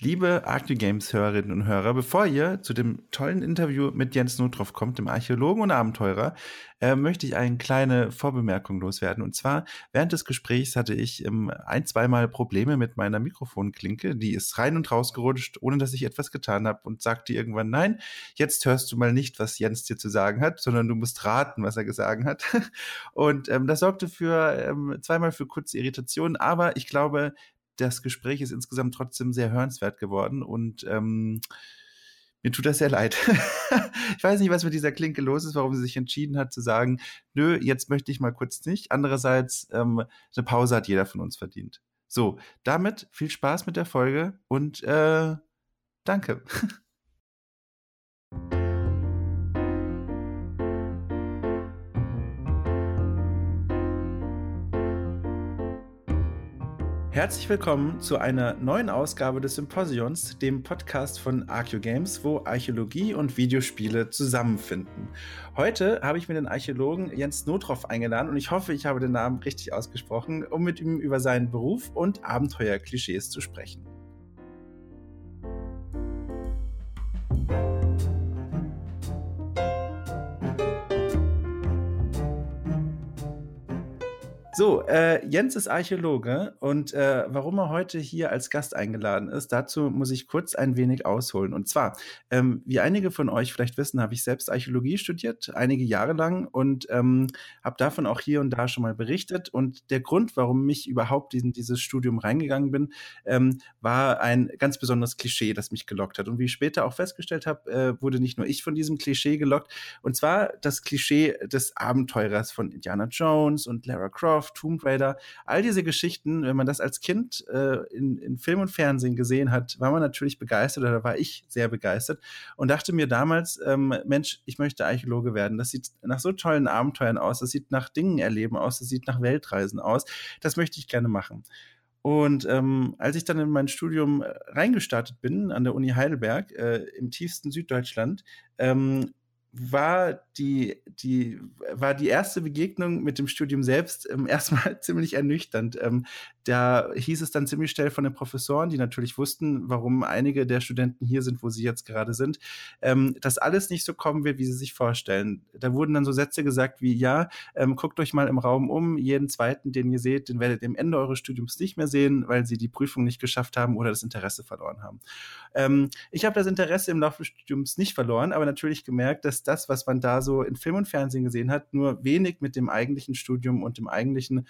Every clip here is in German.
Liebe Arctic Games Hörerinnen und Hörer, bevor ihr zu dem tollen Interview mit Jens Notroff kommt, dem Archäologen und Abenteurer, äh, möchte ich eine kleine Vorbemerkung loswerden. Und zwar, während des Gesprächs hatte ich ähm, ein, zweimal Probleme mit meiner Mikrofonklinke. Die ist rein und raus gerutscht, ohne dass ich etwas getan habe und sagte irgendwann, nein, jetzt hörst du mal nicht, was Jens dir zu sagen hat, sondern du musst raten, was er gesagt hat. Und ähm, das sorgte für ähm, zweimal für kurze Irritationen, aber ich glaube, das Gespräch ist insgesamt trotzdem sehr hörenswert geworden und ähm, mir tut das sehr leid. ich weiß nicht, was mit dieser Klinke los ist, warum sie sich entschieden hat zu sagen, nö, jetzt möchte ich mal kurz nicht. Andererseits, ähm, eine Pause hat jeder von uns verdient. So, damit viel Spaß mit der Folge und äh, danke. Herzlich willkommen zu einer neuen Ausgabe des Symposions, dem Podcast von Archeo Games, wo Archäologie und Videospiele zusammenfinden. Heute habe ich mir den Archäologen Jens Notroff eingeladen und ich hoffe, ich habe den Namen richtig ausgesprochen, um mit ihm über seinen Beruf und Abenteuerklischees zu sprechen. So, äh, Jens ist Archäologe und äh, warum er heute hier als Gast eingeladen ist, dazu muss ich kurz ein wenig ausholen. Und zwar, ähm, wie einige von euch vielleicht wissen, habe ich selbst Archäologie studiert, einige Jahre lang und ähm, habe davon auch hier und da schon mal berichtet. Und der Grund, warum ich überhaupt in dieses Studium reingegangen bin, ähm, war ein ganz besonderes Klischee, das mich gelockt hat. Und wie ich später auch festgestellt habe, äh, wurde nicht nur ich von diesem Klischee gelockt, und zwar das Klischee des Abenteurers von Indiana Jones und Lara Croft Tomb Raider, all diese Geschichten, wenn man das als Kind äh, in, in Film und Fernsehen gesehen hat, war man natürlich begeistert oder war ich sehr begeistert und dachte mir damals, ähm, Mensch, ich möchte Archäologe werden. Das sieht nach so tollen Abenteuern aus, das sieht nach Dingen erleben aus, das sieht nach Weltreisen aus. Das möchte ich gerne machen. Und ähm, als ich dann in mein Studium äh, reingestartet bin an der Uni Heidelberg äh, im tiefsten Süddeutschland, ähm, war die, die, war die erste Begegnung mit dem Studium selbst ähm, erstmal ziemlich ernüchternd. Ähm, da hieß es dann ziemlich schnell von den Professoren, die natürlich wussten, warum einige der Studenten hier sind, wo sie jetzt gerade sind, ähm, dass alles nicht so kommen wird, wie sie sich vorstellen. Da wurden dann so Sätze gesagt wie, ja, ähm, guckt euch mal im Raum um, jeden zweiten, den ihr seht, den werdet ihr am Ende eures Studiums nicht mehr sehen, weil sie die Prüfung nicht geschafft haben oder das Interesse verloren haben. Ähm, ich habe das Interesse im Laufe des Studiums nicht verloren, aber natürlich gemerkt, dass das, was man da so in Film und Fernsehen gesehen hat, nur wenig mit dem eigentlichen Studium und dem eigentlichen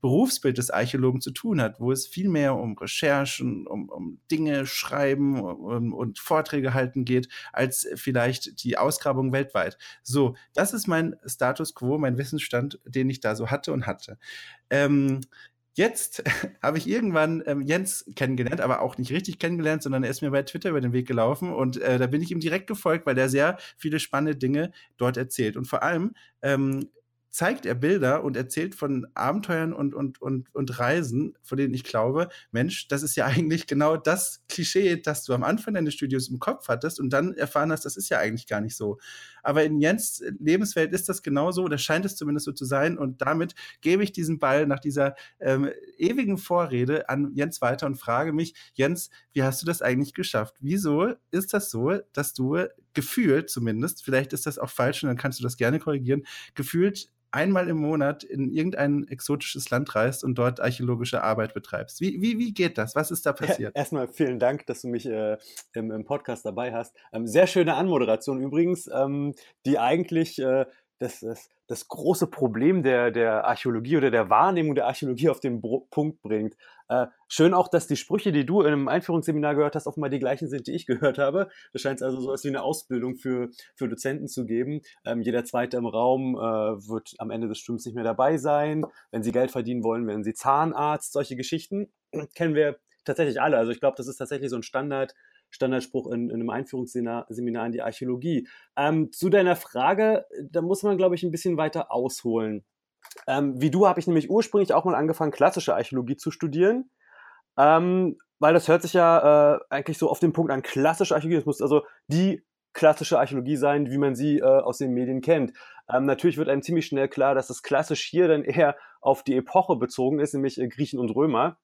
Berufsbild des Archäologen zu tun hat, wo es viel mehr um Recherchen, um, um Dinge schreiben um, und Vorträge halten geht, als vielleicht die Ausgrabung weltweit. So, das ist mein Status quo, mein Wissensstand, den ich da so hatte und hatte. Ähm, Jetzt habe ich irgendwann ähm, Jens kennengelernt, aber auch nicht richtig kennengelernt, sondern er ist mir bei Twitter über den Weg gelaufen und äh, da bin ich ihm direkt gefolgt, weil er sehr viele spannende Dinge dort erzählt. Und vor allem ähm, zeigt er Bilder und erzählt von Abenteuern und, und, und, und Reisen, von denen ich glaube, Mensch, das ist ja eigentlich genau das Klischee, das du am Anfang deines Studios im Kopf hattest und dann erfahren hast, das ist ja eigentlich gar nicht so. Aber in Jens Lebenswelt ist das genauso, oder scheint es zumindest so zu sein. Und damit gebe ich diesen Ball nach dieser ähm, ewigen Vorrede an Jens weiter und frage mich, Jens, wie hast du das eigentlich geschafft? Wieso ist das so, dass du gefühlt zumindest, vielleicht ist das auch falsch und dann kannst du das gerne korrigieren, gefühlt einmal im Monat in irgendein exotisches Land reist und dort archäologische Arbeit betreibst. Wie, wie, wie geht das? Was ist da passiert? Ja, erstmal vielen Dank, dass du mich äh, im, im, Podcast dabei hast. Ähm, sehr schöne Anmoderation übrigens, ähm, die eigentlich äh, das, das, das große Problem der, der Archäologie oder der Wahrnehmung der Archäologie auf den Bro Punkt bringt. Äh, schön auch, dass die Sprüche, die du in einem Einführungsseminar gehört hast, offenbar die gleichen sind, die ich gehört habe. Das scheint also so etwas wie eine Ausbildung für, für Dozenten zu geben. Ähm, jeder Zweite im Raum äh, wird am Ende des Studiums nicht mehr dabei sein. Wenn sie Geld verdienen wollen, werden sie Zahnarzt. Solche Geschichten kennen wir tatsächlich alle. Also ich glaube, das ist tatsächlich so ein Standard, Standardspruch in, in einem Einführungsseminar in die Archäologie. Ähm, zu deiner Frage, da muss man, glaube ich, ein bisschen weiter ausholen. Ähm, wie du habe ich nämlich ursprünglich auch mal angefangen, klassische Archäologie zu studieren. Ähm, weil das hört sich ja äh, eigentlich so auf den Punkt an, klassische Archäologie, das muss also die klassische Archäologie sein, wie man sie äh, aus den Medien kennt. Ähm, natürlich wird einem ziemlich schnell klar, dass das klassisch hier dann eher auf die Epoche bezogen ist, nämlich äh, Griechen und Römer.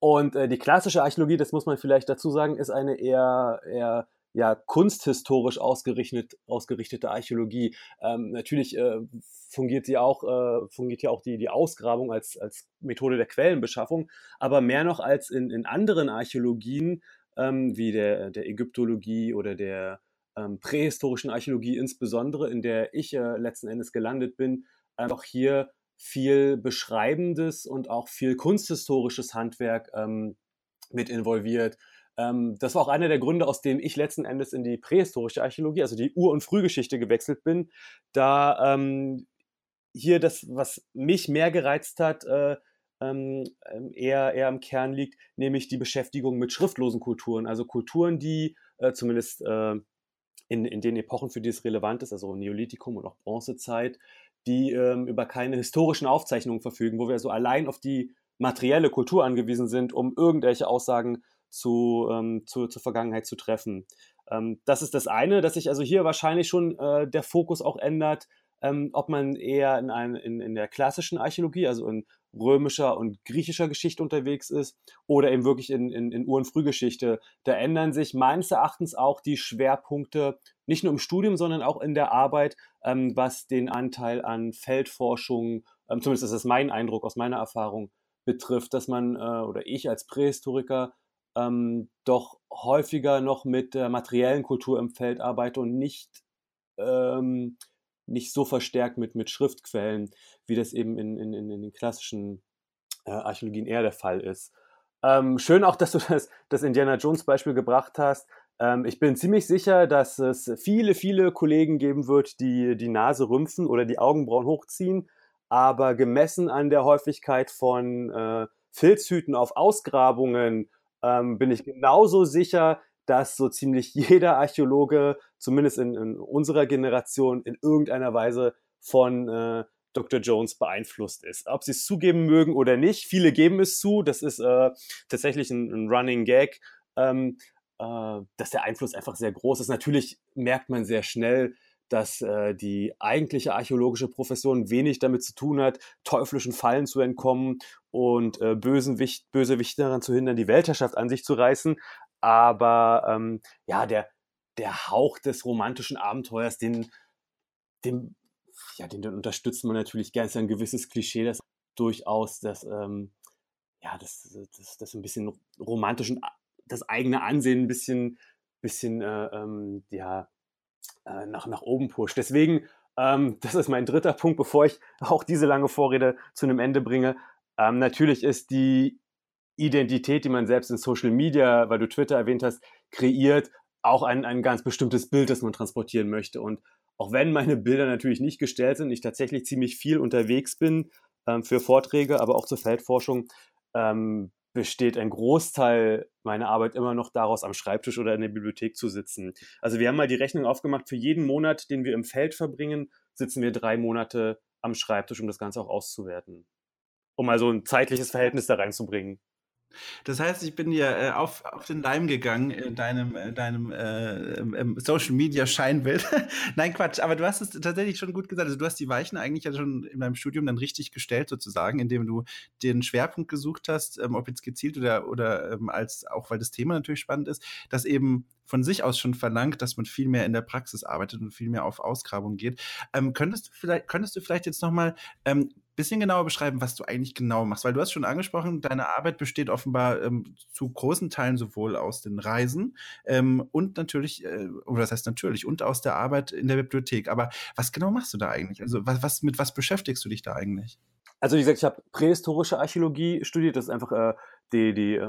Und äh, die klassische Archäologie, das muss man vielleicht dazu sagen, ist eine eher, eher ja, kunsthistorisch ausgerichtet, ausgerichtete Archäologie. Ähm, natürlich äh, fungiert sie auch, äh, fungiert ja auch die, die Ausgrabung als, als Methode der Quellenbeschaffung, aber mehr noch als in, in anderen Archäologien, ähm, wie der, der Ägyptologie oder der ähm, prähistorischen Archäologie insbesondere, in der ich äh, letzten Endes gelandet bin, einfach hier viel beschreibendes und auch viel kunsthistorisches Handwerk ähm, mit involviert. Ähm, das war auch einer der Gründe, aus dem ich letzten Endes in die prähistorische Archäologie, also die Ur- und Frühgeschichte gewechselt bin, da ähm, hier das, was mich mehr gereizt hat, äh, ähm, ähm, eher, eher im Kern liegt, nämlich die Beschäftigung mit schriftlosen Kulturen, also Kulturen, die äh, zumindest äh, in, in den Epochen, für die es relevant ist, also Neolithikum und auch Bronzezeit, die ähm, über keine historischen Aufzeichnungen verfügen, wo wir so allein auf die materielle Kultur angewiesen sind, um irgendwelche Aussagen zu, ähm, zu, zur Vergangenheit zu treffen. Ähm, das ist das eine, dass sich also hier wahrscheinlich schon äh, der Fokus auch ändert, ähm, ob man eher in, ein, in, in der klassischen Archäologie, also in römischer und griechischer Geschichte unterwegs ist oder eben wirklich in, in, in Ur- und Frühgeschichte. Da ändern sich meines Erachtens auch die Schwerpunkte, nicht nur im Studium, sondern auch in der Arbeit, ähm, was den Anteil an Feldforschung, ähm, zumindest ist das mein Eindruck aus meiner Erfahrung, betrifft, dass man äh, oder ich als Prähistoriker ähm, doch häufiger noch mit der materiellen Kultur im Feld arbeite und nicht, ähm, nicht so verstärkt mit, mit Schriftquellen, wie das eben in, in, in den klassischen äh, Archäologien eher der Fall ist. Ähm, schön auch, dass du das, das Indiana Jones Beispiel gebracht hast. Ähm, ich bin ziemlich sicher, dass es viele, viele Kollegen geben wird, die die Nase rümpfen oder die Augenbrauen hochziehen. Aber gemessen an der Häufigkeit von äh, Filzhüten auf Ausgrabungen ähm, bin ich genauso sicher, dass so ziemlich jeder Archäologe, zumindest in, in unserer Generation, in irgendeiner Weise von äh, Dr. Jones beeinflusst ist. Ob sie es zugeben mögen oder nicht, viele geben es zu. Das ist äh, tatsächlich ein, ein, Running Gag, ähm, äh, dass der Einfluss einfach sehr groß ist. Natürlich merkt man sehr schnell, dass äh, die eigentliche archäologische Profession wenig damit zu tun hat, teuflischen Fallen zu entkommen und äh, Bösenwicht, Bösewichte daran zu hindern, die Weltherrschaft an sich zu reißen. Aber ähm, ja, der, der Hauch des romantischen Abenteuers, den, den, ja, den, den unterstützt man natürlich gerne. Das ist ein gewisses Klischee, das durchaus das, ähm, ja, das, das, das ein bisschen romantischen, das eigene Ansehen ein bisschen, bisschen, äh, ähm, ja, äh, nach, nach oben pusht. Deswegen, ähm, das ist mein dritter Punkt, bevor ich auch diese lange Vorrede zu einem Ende bringe. Ähm, natürlich ist die Identität, die man selbst in Social Media, weil du Twitter erwähnt hast, kreiert, auch ein, ein ganz bestimmtes Bild, das man transportieren möchte. Und auch wenn meine Bilder natürlich nicht gestellt sind, ich tatsächlich ziemlich viel unterwegs bin ähm, für Vorträge, aber auch zur Feldforschung, ähm, besteht ein Großteil meiner Arbeit immer noch daraus, am Schreibtisch oder in der Bibliothek zu sitzen. Also wir haben mal die Rechnung aufgemacht, für jeden Monat, den wir im Feld verbringen, sitzen wir drei Monate am Schreibtisch, um das Ganze auch auszuwerten. Um mal so ein zeitliches Verhältnis da reinzubringen. Das heißt, ich bin dir äh, auf, auf den Leim gegangen in deinem, äh, deinem äh, Social Media Scheinbild. Nein, Quatsch, aber du hast es tatsächlich schon gut gesagt. Also du hast die Weichen eigentlich ja schon in deinem Studium dann richtig gestellt, sozusagen, indem du den Schwerpunkt gesucht hast, ähm, ob jetzt gezielt oder, oder ähm, als auch weil das Thema natürlich spannend ist, dass eben von sich aus schon verlangt, dass man viel mehr in der Praxis arbeitet und viel mehr auf Ausgrabung geht. Ähm, könntest, du vielleicht, könntest du vielleicht jetzt nochmal ähm, bisschen genauer beschreiben, was du eigentlich genau machst? Weil du hast schon angesprochen, deine Arbeit besteht offenbar ähm, zu großen Teilen sowohl aus den Reisen ähm, und natürlich, äh, oder das heißt natürlich, und aus der Arbeit in der Bibliothek. Aber was genau machst du da eigentlich? Also was, was mit was beschäftigst du dich da eigentlich? Also wie gesagt, ich habe prähistorische Archäologie studiert. Das ist einfach äh, die, die, äh,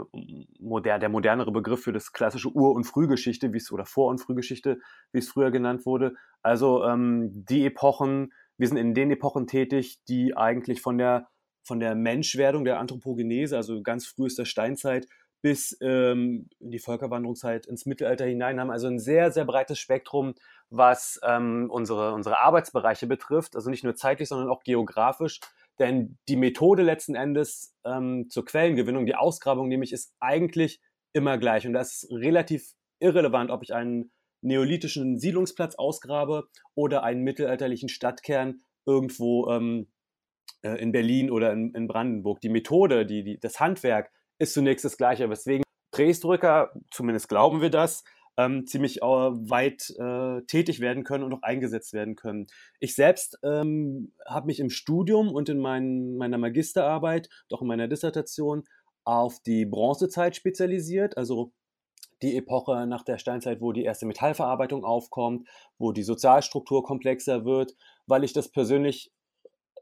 moder der modernere Begriff für das klassische Ur- und Frühgeschichte, wie es oder Vor- und Frühgeschichte, wie es früher genannt wurde. Also ähm, die Epochen, wir sind in den Epochen tätig, die eigentlich von der, von der Menschwerdung, der Anthropogenese, also ganz frühester Steinzeit, bis ähm, in die Völkerwanderungszeit ins Mittelalter hinein haben. Also ein sehr, sehr breites Spektrum, was ähm, unsere, unsere Arbeitsbereiche betrifft. Also nicht nur zeitlich, sondern auch geografisch. Denn die Methode letzten Endes ähm, zur Quellengewinnung, die Ausgrabung nämlich, ist eigentlich immer gleich. Und das ist relativ irrelevant, ob ich einen neolithischen Siedlungsplatz ausgrabe oder einen mittelalterlichen Stadtkern irgendwo ähm, äh, in Berlin oder in, in, Brandenburg. Die Methode, die, die, das Handwerk ist zunächst das Gleiche, weswegen Prähistoriker, zumindest glauben wir das, ähm, ziemlich äh, weit äh, tätig werden können und auch eingesetzt werden können. Ich selbst ähm, habe mich im Studium und in mein, meiner Magisterarbeit, doch in meiner Dissertation, auf die Bronzezeit spezialisiert, also die Epoche nach der Steinzeit, wo die erste Metallverarbeitung aufkommt, wo die Sozialstruktur komplexer wird, weil ich das persönlich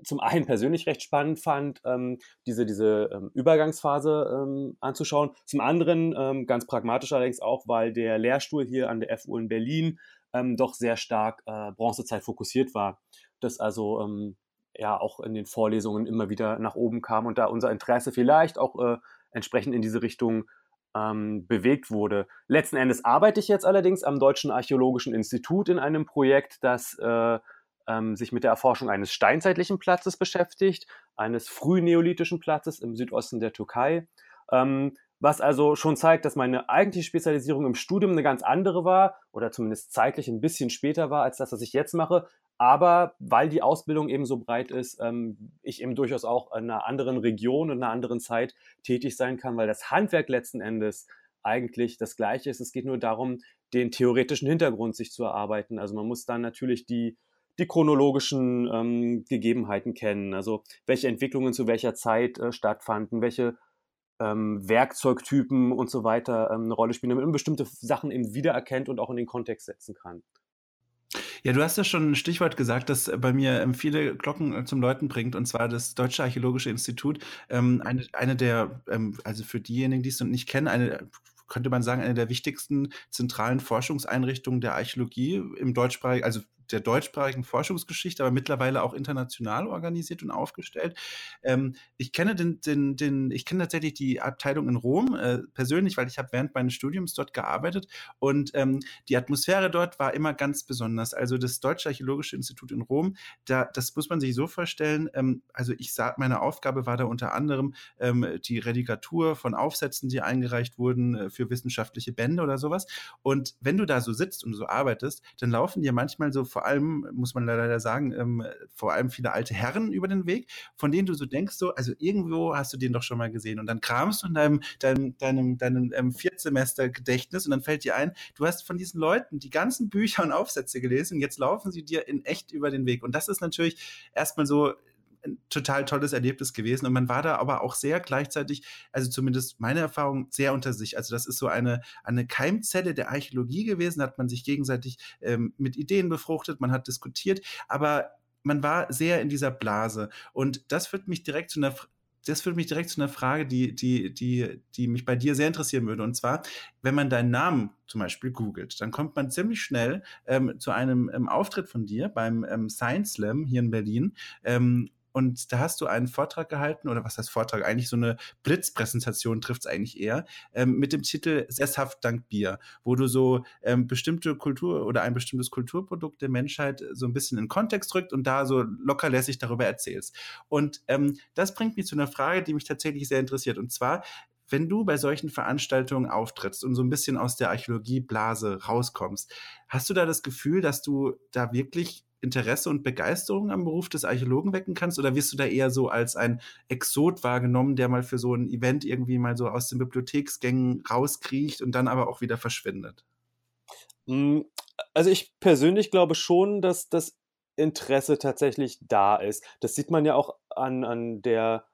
zum einen persönlich recht spannend fand, ähm, diese, diese ähm, Übergangsphase ähm, anzuschauen. Zum anderen ähm, ganz pragmatisch allerdings auch, weil der Lehrstuhl hier an der FU in Berlin ähm, doch sehr stark äh, Bronzezeit fokussiert war. Das also ähm, ja auch in den Vorlesungen immer wieder nach oben kam und da unser Interesse vielleicht auch äh, entsprechend in diese Richtung bewegt wurde. Letzten Endes arbeite ich jetzt allerdings am Deutschen Archäologischen Institut in einem Projekt, das äh, ähm, sich mit der Erforschung eines steinzeitlichen Platzes beschäftigt, eines frühneolithischen Platzes im Südosten der Türkei. Ähm, was also schon zeigt, dass meine eigentliche Spezialisierung im Studium eine ganz andere war oder zumindest zeitlich ein bisschen später war als das, was ich jetzt mache. Aber weil die Ausbildung eben so breit ist, ähm, ich eben durchaus auch in einer anderen Region und einer anderen Zeit tätig sein kann, weil das Handwerk letzten Endes eigentlich das gleiche ist. Es geht nur darum, den theoretischen Hintergrund sich zu erarbeiten. Also man muss dann natürlich die, die chronologischen ähm, Gegebenheiten kennen, also welche Entwicklungen zu welcher Zeit äh, stattfanden, welche ähm, Werkzeugtypen und so weiter ähm, eine Rolle spielen, damit man bestimmte Sachen eben wiedererkennt und auch in den Kontext setzen kann. Ja, du hast ja schon ein Stichwort gesagt, das bei mir ähm, viele Glocken äh, zum Läuten bringt, und zwar das Deutsche Archäologische Institut. Ähm, eine, eine der, ähm, also für diejenigen, die es noch nicht kennen, eine könnte man sagen, eine der wichtigsten zentralen Forschungseinrichtungen der Archäologie im deutschsprachigen, also der deutschsprachigen Forschungsgeschichte, aber mittlerweile auch international organisiert und aufgestellt. Ähm, ich kenne den, den, den, ich kenne tatsächlich die Abteilung in Rom äh, persönlich, weil ich habe während meines Studiums dort gearbeitet und ähm, die Atmosphäre dort war immer ganz besonders. Also das Deutsche Archäologische Institut in Rom, da, das muss man sich so vorstellen. Ähm, also ich sag, meine Aufgabe war da unter anderem ähm, die Redigatur von Aufsätzen, die eingereicht wurden äh, für wissenschaftliche Bände oder sowas. Und wenn du da so sitzt und so arbeitest, dann laufen dir manchmal so vor vor allem, muss man leider sagen, ähm, vor allem viele alte Herren über den Weg, von denen du so denkst, so, also irgendwo hast du den doch schon mal gesehen. Und dann kramst du in deinem, deinem, deinem, deinem ähm, Viertsemester-Gedächtnis und dann fällt dir ein, du hast von diesen Leuten die ganzen Bücher und Aufsätze gelesen und jetzt laufen sie dir in echt über den Weg. Und das ist natürlich erstmal so ein total tolles Erlebnis gewesen. Und man war da aber auch sehr gleichzeitig, also zumindest meine Erfahrung, sehr unter sich. Also das ist so eine, eine Keimzelle der Archäologie gewesen, hat man sich gegenseitig ähm, mit Ideen befruchtet, man hat diskutiert, aber man war sehr in dieser Blase. Und das führt mich direkt zu einer das führt mich direkt zu einer Frage, die, die, die, die mich bei dir sehr interessieren würde. Und zwar, wenn man deinen Namen zum Beispiel googelt, dann kommt man ziemlich schnell ähm, zu einem ähm, Auftritt von dir beim ähm, Science Slam hier in Berlin. Ähm, und da hast du einen Vortrag gehalten, oder was heißt Vortrag? Eigentlich so eine Blitzpräsentation trifft es eigentlich eher, ähm, mit dem Titel Sesshaft dank Bier, wo du so ähm, bestimmte Kultur oder ein bestimmtes Kulturprodukt der Menschheit so ein bisschen in Kontext rückt und da so lockerlässig darüber erzählst. Und ähm, das bringt mich zu einer Frage, die mich tatsächlich sehr interessiert. Und zwar, wenn du bei solchen Veranstaltungen auftrittst und so ein bisschen aus der Archäologieblase rauskommst, hast du da das Gefühl, dass du da wirklich Interesse und Begeisterung am Beruf des Archäologen wecken kannst? Oder wirst du da eher so als ein Exot wahrgenommen, der mal für so ein Event irgendwie mal so aus den Bibliotheksgängen rauskriecht und dann aber auch wieder verschwindet? Hm, also ich persönlich glaube schon, dass das Interesse tatsächlich da ist. Das sieht man ja auch an, an der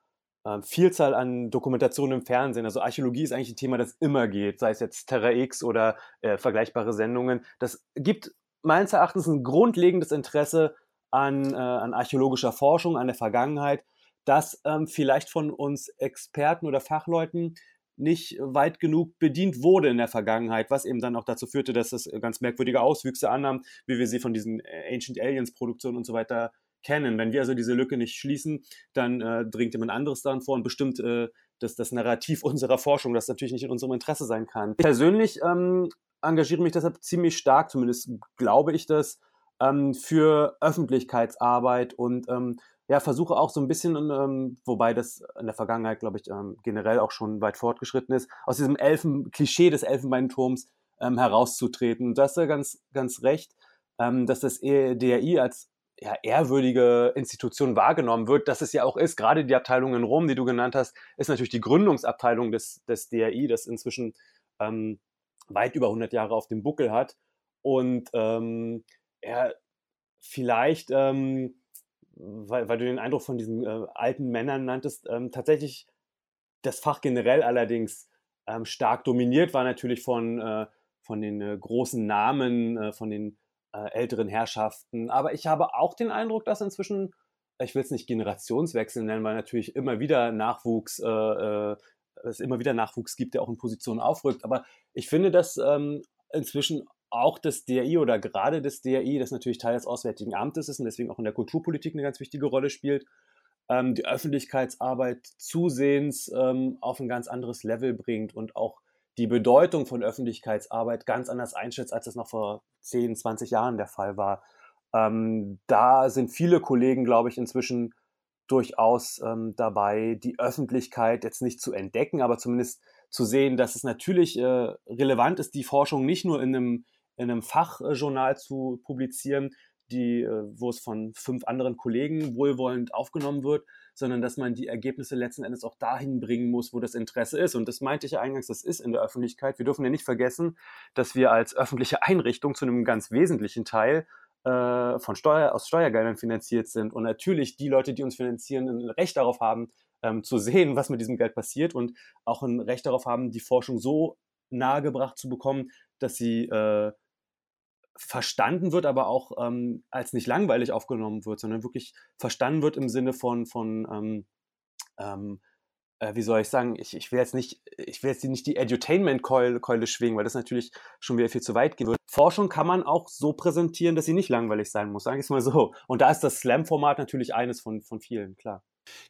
äh, Vielzahl an Dokumentationen im Fernsehen. Also Archäologie ist eigentlich ein Thema, das immer geht, sei es jetzt Terra X oder äh, vergleichbare Sendungen. Das gibt meines Erachtens ein grundlegendes Interesse an, äh, an archäologischer Forschung, an der Vergangenheit, das ähm, vielleicht von uns Experten oder Fachleuten nicht weit genug bedient wurde in der Vergangenheit, was eben dann auch dazu führte, dass es ganz merkwürdige Auswüchse annahm, wie wir sie von diesen äh, Ancient Aliens Produktionen und so weiter kennen. Wenn wir also diese Lücke nicht schließen, dann äh, dringt jemand anderes daran vor und bestimmt äh, das, das Narrativ unserer Forschung, das natürlich nicht in unserem Interesse sein kann. Persönlich ähm, engagiere mich deshalb ziemlich stark, zumindest glaube ich das, ähm, für Öffentlichkeitsarbeit und ähm, ja, versuche auch so ein bisschen, ähm, wobei das in der Vergangenheit, glaube ich, ähm, generell auch schon weit fortgeschritten ist, aus diesem Elfen Klischee des Elfenbeinturms ähm, herauszutreten. Das ist ja ganz, ganz recht, ähm, dass das e DRI als ja, ehrwürdige Institution wahrgenommen wird, dass es ja auch ist. Gerade die Abteilung in Rom, die du genannt hast, ist natürlich die Gründungsabteilung des, des DRI, das inzwischen ähm, weit über 100 Jahre auf dem Buckel hat. Und ähm, ja, vielleicht, ähm, weil, weil, du den Eindruck von diesen äh, alten Männern nanntest, ähm, tatsächlich das Fach generell allerdings ähm, stark dominiert war natürlich von, äh, von den äh, großen Namen, äh, von den äh, älteren Herrschaften. Aber ich habe auch den Eindruck, dass inzwischen, ich will es nicht Generationswechsel nennen, weil natürlich immer wieder Nachwuchs, äh, äh, es immer wieder Nachwuchs gibt, der auch in Positionen aufrückt. Aber ich finde, dass ähm, inzwischen auch das DRI oder gerade das DRI, das natürlich Teil des Auswärtigen Amtes ist und deswegen auch in der Kulturpolitik eine ganz wichtige Rolle spielt, ähm, die Öffentlichkeitsarbeit zusehends ähm, auf ein ganz anderes Level bringt und auch die Bedeutung von Öffentlichkeitsarbeit ganz anders einschätzt, als es noch vor 10, 20 Jahren der Fall war. Ähm, da sind viele Kollegen, glaube ich, inzwischen durchaus ähm, dabei, die Öffentlichkeit jetzt nicht zu entdecken, aber zumindest zu sehen, dass es natürlich äh, relevant ist, die Forschung nicht nur in einem, in einem Fachjournal zu publizieren, die, äh, wo es von fünf anderen Kollegen wohlwollend aufgenommen wird, sondern dass man die Ergebnisse letzten Endes auch dahin bringen muss, wo das Interesse ist. Und das meinte ich ja eingangs, das ist in der Öffentlichkeit. Wir dürfen ja nicht vergessen, dass wir als öffentliche Einrichtung zu einem ganz wesentlichen Teil äh, von Steuer, aus Steuergeldern finanziert sind. Und natürlich die Leute, die uns finanzieren, ein Recht darauf haben, ähm, zu sehen, was mit diesem Geld passiert und auch ein Recht darauf haben, die Forschung so nahegebracht zu bekommen, dass sie äh, verstanden wird, aber auch ähm, als nicht langweilig aufgenommen wird, sondern wirklich verstanden wird im Sinne von, von ähm, ähm, äh, wie soll ich sagen, ich, ich will jetzt nicht, ich will jetzt nicht die Edutainment-Keule schwingen, weil das natürlich schon wieder viel zu weit wird. Forschung kann man auch so präsentieren, dass sie nicht langweilig sein muss, sage ich es mal so. Und da ist das Slam-Format natürlich eines von, von vielen, klar.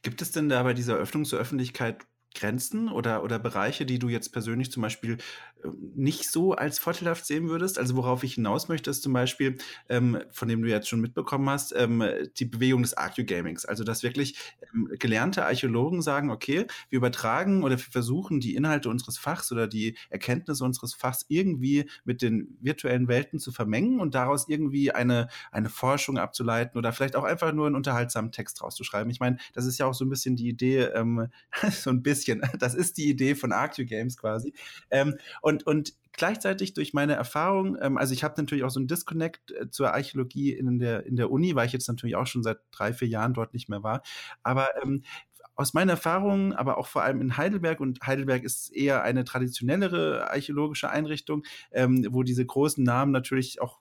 Gibt es denn da bei dieser Öffnung zur Öffentlichkeit Grenzen oder, oder Bereiche, die du jetzt persönlich zum Beispiel ähm, nicht so als vorteilhaft sehen würdest? Also worauf ich hinaus möchte, ist zum Beispiel, ähm, von dem du jetzt schon mitbekommen hast, ähm, die Bewegung des Archaeogamings. Also dass wirklich ähm, gelernte Archäologen sagen, okay, wir übertragen oder wir versuchen die Inhalte unseres Fachs oder die Erkenntnisse unseres Fachs irgendwie mit den virtuellen Welten zu vermengen und daraus irgendwie eine, eine Forschung abzuleiten oder vielleicht auch einfach nur einen unterhaltsamen Text rauszuschreiben. Ich meine, das ist ja auch so ein bisschen die Idee, ähm, so ein bisschen bisschen. Das ist die Idee von Arctio Games quasi. Ähm, und, und gleichzeitig durch meine Erfahrung, ähm, also ich habe natürlich auch so einen Disconnect äh, zur Archäologie in der, in der Uni, weil ich jetzt natürlich auch schon seit drei, vier Jahren dort nicht mehr war. Aber ähm, aus meiner Erfahrung, aber auch vor allem in Heidelberg, und Heidelberg ist eher eine traditionellere archäologische Einrichtung, ähm, wo diese großen Namen natürlich auch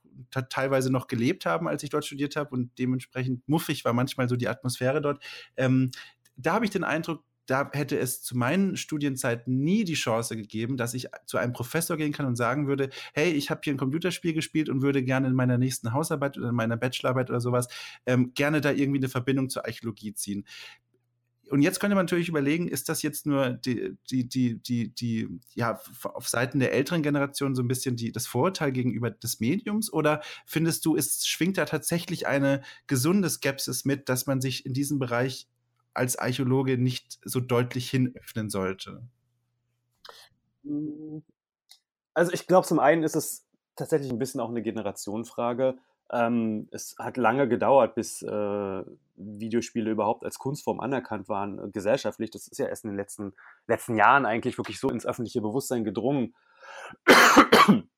teilweise noch gelebt haben, als ich dort studiert habe und dementsprechend muffig war manchmal so die Atmosphäre dort. Ähm, da habe ich den Eindruck, da hätte es zu meinen Studienzeiten nie die Chance gegeben, dass ich zu einem Professor gehen kann und sagen würde, hey, ich habe hier ein Computerspiel gespielt und würde gerne in meiner nächsten Hausarbeit oder in meiner Bachelorarbeit oder sowas ähm, gerne da irgendwie eine Verbindung zur Archäologie ziehen. Und jetzt könnte man natürlich überlegen, ist das jetzt nur die, die, die, die, die, ja, auf Seiten der älteren Generation so ein bisschen die, das Vorurteil gegenüber des Mediums? Oder findest du, es schwingt da tatsächlich eine gesunde Skepsis mit, dass man sich in diesem Bereich als Archäologe nicht so deutlich hinöffnen sollte? Also ich glaube, zum einen ist es tatsächlich ein bisschen auch eine Generationenfrage. Ähm, es hat lange gedauert, bis äh, Videospiele überhaupt als Kunstform anerkannt waren, äh, gesellschaftlich. Das ist ja erst in den letzten, letzten Jahren eigentlich wirklich so ins öffentliche Bewusstsein gedrungen.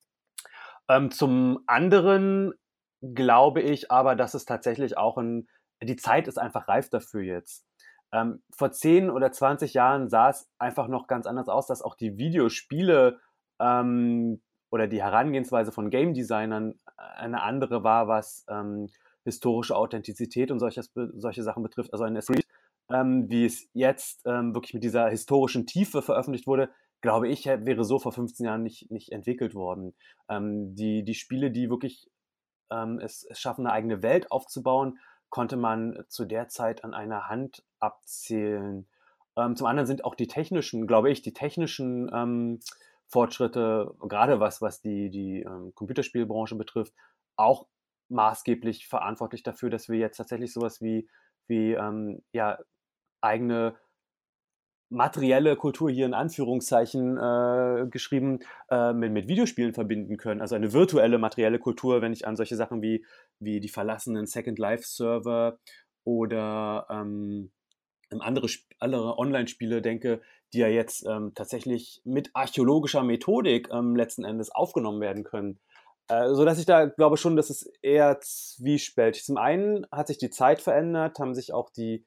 ähm, zum anderen glaube ich aber, dass es tatsächlich auch ein, die Zeit ist einfach reif dafür jetzt. Ähm, vor 10 oder 20 Jahren sah es einfach noch ganz anders aus, dass auch die Videospiele ähm, oder die Herangehensweise von Game Designern eine andere war, was ähm, historische Authentizität und solches, solche Sachen betrifft. Also ein Street, ähm, wie es jetzt ähm, wirklich mit dieser historischen Tiefe veröffentlicht wurde, glaube ich, wäre so vor 15 Jahren nicht, nicht entwickelt worden. Ähm, die, die Spiele, die wirklich es, es schaffen, eine eigene Welt aufzubauen, konnte man zu der Zeit an einer Hand abzählen. Ähm, zum anderen sind auch die technischen, glaube ich, die technischen ähm, Fortschritte, gerade was, was die, die ähm, Computerspielbranche betrifft, auch maßgeblich verantwortlich dafür, dass wir jetzt tatsächlich sowas wie, wie ähm, ja, eigene materielle Kultur hier in Anführungszeichen äh, geschrieben äh, mit, mit Videospielen verbinden können. Also eine virtuelle materielle Kultur, wenn ich an solche Sachen wie, wie die verlassenen Second Life Server oder ähm, andere, andere Online-Spiele denke, die ja jetzt ähm, tatsächlich mit archäologischer Methodik ähm, letzten Endes aufgenommen werden können. Äh, so dass ich da glaube schon, dass es eher zwiespältig. Zum einen hat sich die Zeit verändert, haben sich auch die,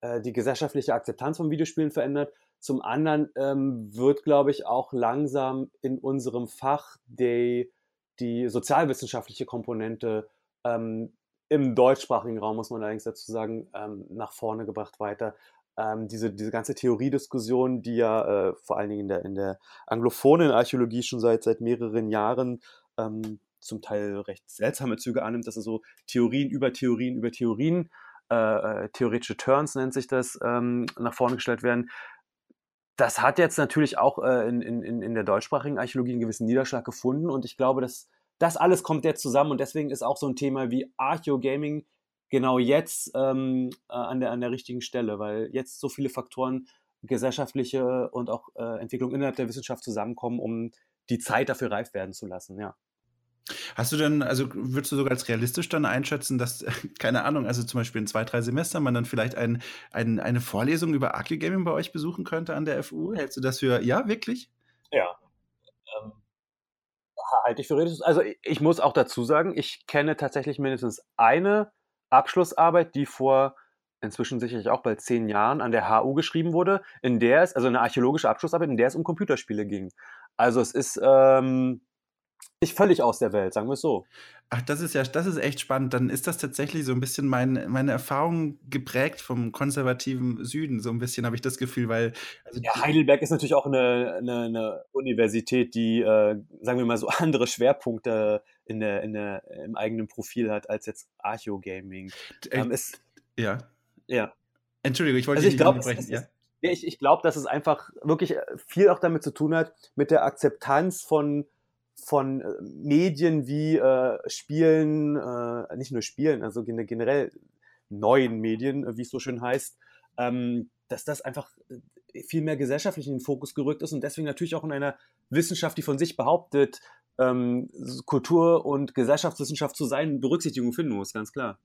äh, die gesellschaftliche Akzeptanz von Videospielen verändert. Zum anderen ähm, wird, glaube ich, auch langsam in unserem Fach die, die sozialwissenschaftliche Komponente ähm, im deutschsprachigen Raum, muss man allerdings dazu sagen, ähm, nach vorne gebracht weiter. Ähm, diese, diese ganze Theoriediskussion, die ja äh, vor allen Dingen in der, in der anglophonen Archäologie schon seit, seit mehreren Jahren ähm, zum Teil recht seltsame Züge annimmt, dass es so Theorien über Theorien über Theorien, äh, äh, theoretische Turns nennt sich das, ähm, nach vorne gestellt werden. Das hat jetzt natürlich auch äh, in, in, in der deutschsprachigen Archäologie einen gewissen Niederschlag gefunden und ich glaube, dass das alles kommt jetzt zusammen und deswegen ist auch so ein Thema wie Archeo-Gaming genau jetzt ähm, äh, an, der, an der richtigen Stelle, weil jetzt so viele Faktoren, gesellschaftliche und auch äh, Entwicklung innerhalb der Wissenschaft zusammenkommen, um die Zeit dafür reif werden zu lassen, ja. Hast du denn, also würdest du sogar als realistisch dann einschätzen, dass, keine Ahnung, also zum Beispiel in zwei, drei Semestern man dann vielleicht ein, ein, eine Vorlesung über Archeo-Gaming bei euch besuchen könnte an der FU? Hältst du das für, ja, wirklich? Ja. Ähm, halte ich für realistisch. Also ich, ich muss auch dazu sagen, ich kenne tatsächlich mindestens eine Abschlussarbeit, die vor inzwischen sicherlich auch bald zehn Jahren an der HU geschrieben wurde, in der es, also eine archäologische Abschlussarbeit, in der es um Computerspiele ging. Also es ist ähm, nicht völlig aus der Welt, sagen wir es so. Ach, das ist ja, das ist echt spannend. Dann ist das tatsächlich so ein bisschen mein, meine Erfahrung geprägt vom konservativen Süden. So ein bisschen habe ich das Gefühl, weil. Also ja, Heidelberg ist natürlich auch eine, eine, eine Universität, die, äh, sagen wir mal so, andere Schwerpunkte in der, in der, im eigenen Profil hat als jetzt Archeo-Gaming. Äh, ähm, ja. Ja. Entschuldigung, ich wollte also ich glaub, nicht ja? ja, ich, ich glaube, dass es einfach wirklich viel auch damit zu tun hat, mit der Akzeptanz von von äh, Medien wie äh, Spielen, äh, nicht nur Spielen, also generell neuen Medien, äh, wie es so schön heißt, ähm, dass das einfach äh, viel mehr gesellschaftlich in den Fokus gerückt ist und deswegen natürlich auch in einer Wissenschaft, die von sich behauptet, ähm, Kultur- und Gesellschaftswissenschaft zu sein, Berücksichtigung finden muss, ganz klar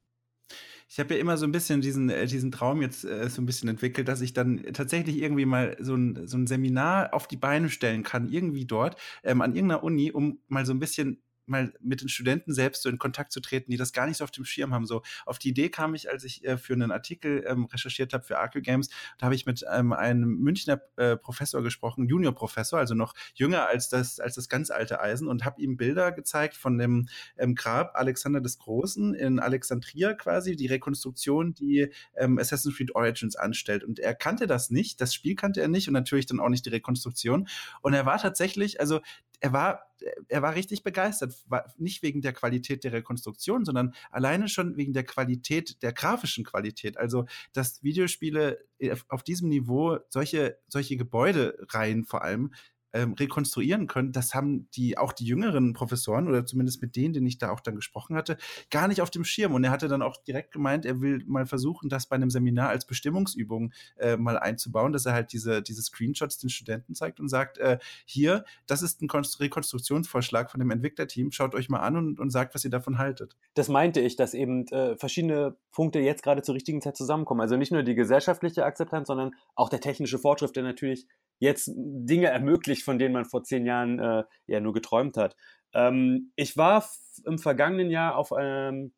ich habe ja immer so ein bisschen diesen, äh, diesen Traum jetzt äh, so ein bisschen entwickelt, dass ich dann tatsächlich irgendwie mal so ein, so ein Seminar auf die Beine stellen kann, irgendwie dort, ähm, an irgendeiner Uni, um mal so ein bisschen mal mit den Studenten selbst so in Kontakt zu treten, die das gar nicht so auf dem Schirm haben. So auf die Idee kam ich, als ich äh, für einen Artikel ähm, recherchiert habe für Arco Games. Da habe ich mit ähm, einem Münchner äh, Professor gesprochen, Junior-Professor, also noch jünger als das als das ganz alte Eisen, und habe ihm Bilder gezeigt von dem ähm, Grab Alexander des Großen in Alexandria quasi, die Rekonstruktion, die ähm, Assassin's Creed Origins anstellt. Und er kannte das nicht, das Spiel kannte er nicht und natürlich dann auch nicht die Rekonstruktion. Und er war tatsächlich, also er war, er war richtig begeistert. Nicht wegen der Qualität der Rekonstruktion, sondern alleine schon wegen der Qualität, der grafischen Qualität. Also, dass Videospiele äh, auf diesem Niveau solche, solche Gebäudereihen vor allem ähm, rekonstruieren können, das haben die auch die jüngeren Professoren oder zumindest mit denen, denen ich da auch dann gesprochen hatte, gar nicht auf dem Schirm. Und er hatte dann auch direkt gemeint, er will mal versuchen, das bei einem Seminar als Bestimmungsübung äh, mal einzubauen, dass er halt diese, diese Screenshots den Studenten zeigt und sagt, äh, hier, das ist ein Rekonstruktionsvorschlag von dem Entwicklerteam, schaut euch mal an und, und sagt, was ihr davon haltet. Das meinte ich, dass eben äh, verschiedene Punkte jetzt gerade zur richtigen Zeit zusammenkommen. Also nicht nur die gesellschaftliche Akzeptanz, sondern auch der technische Fortschritt, der natürlich jetzt Dinge ermöglicht, von denen man vor zehn Jahren äh, ja nur geträumt hat. Ähm, ich war im vergangenen Jahr auf, ähm,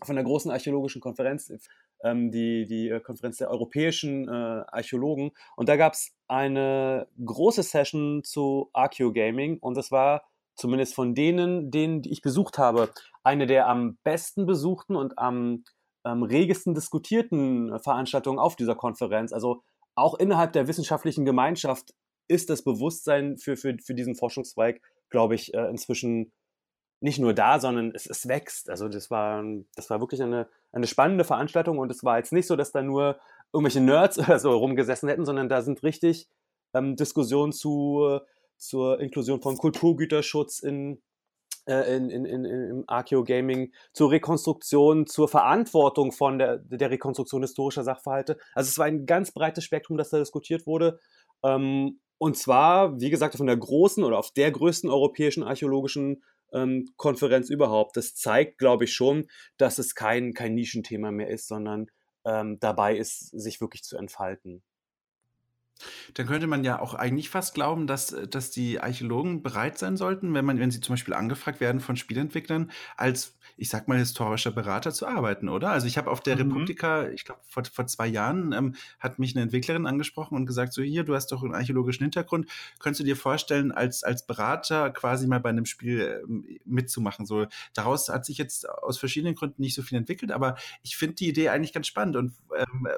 auf einer großen archäologischen Konferenz, ähm, die, die äh, Konferenz der europäischen äh, Archäologen, und da gab es eine große Session zu Archeogaming und das war zumindest von denen, denen die ich besucht habe, eine der am besten besuchten und am am regesten diskutierten Veranstaltungen auf dieser Konferenz. Also auch innerhalb der wissenschaftlichen Gemeinschaft ist das Bewusstsein für, für, für diesen Forschungszweig, glaube ich, äh, inzwischen nicht nur da, sondern es, es wächst. Also das war, das war wirklich eine, eine spannende Veranstaltung und es war jetzt nicht so, dass da nur irgendwelche Nerds oder so rumgesessen hätten, sondern da sind richtig ähm, Diskussionen zu, zur Inklusion von Kulturgüterschutz in, in, in, in, im Archeo-Gaming zur Rekonstruktion, zur Verantwortung von der, der Rekonstruktion historischer Sachverhalte. Also es war ein ganz breites Spektrum, das da diskutiert wurde. Ähm, und zwar, wie gesagt, von der großen oder auf der größten europäischen archäologischen ähm, Konferenz überhaupt. Das zeigt, glaube ich, schon, dass es kein, kein Nischenthema mehr ist, sondern ähm, dabei ist, sich wirklich zu entfalten. Dann könnte man ja auch eigentlich fast glauben, dass, dass die Archäologen bereit sein sollten, wenn man, wenn sie zum Beispiel angefragt werden von Spielentwicklern, als ich sag mal, historischer Berater zu arbeiten, oder? Also ich habe auf der mhm. Republika, ich glaube, vor, vor zwei Jahren ähm, hat mich eine Entwicklerin angesprochen und gesagt, so hier, du hast doch einen archäologischen Hintergrund, könntest du dir vorstellen, als, als Berater quasi mal bei einem Spiel ähm, mitzumachen? So, daraus hat sich jetzt aus verschiedenen Gründen nicht so viel entwickelt, aber ich finde die Idee eigentlich ganz spannend und ähm,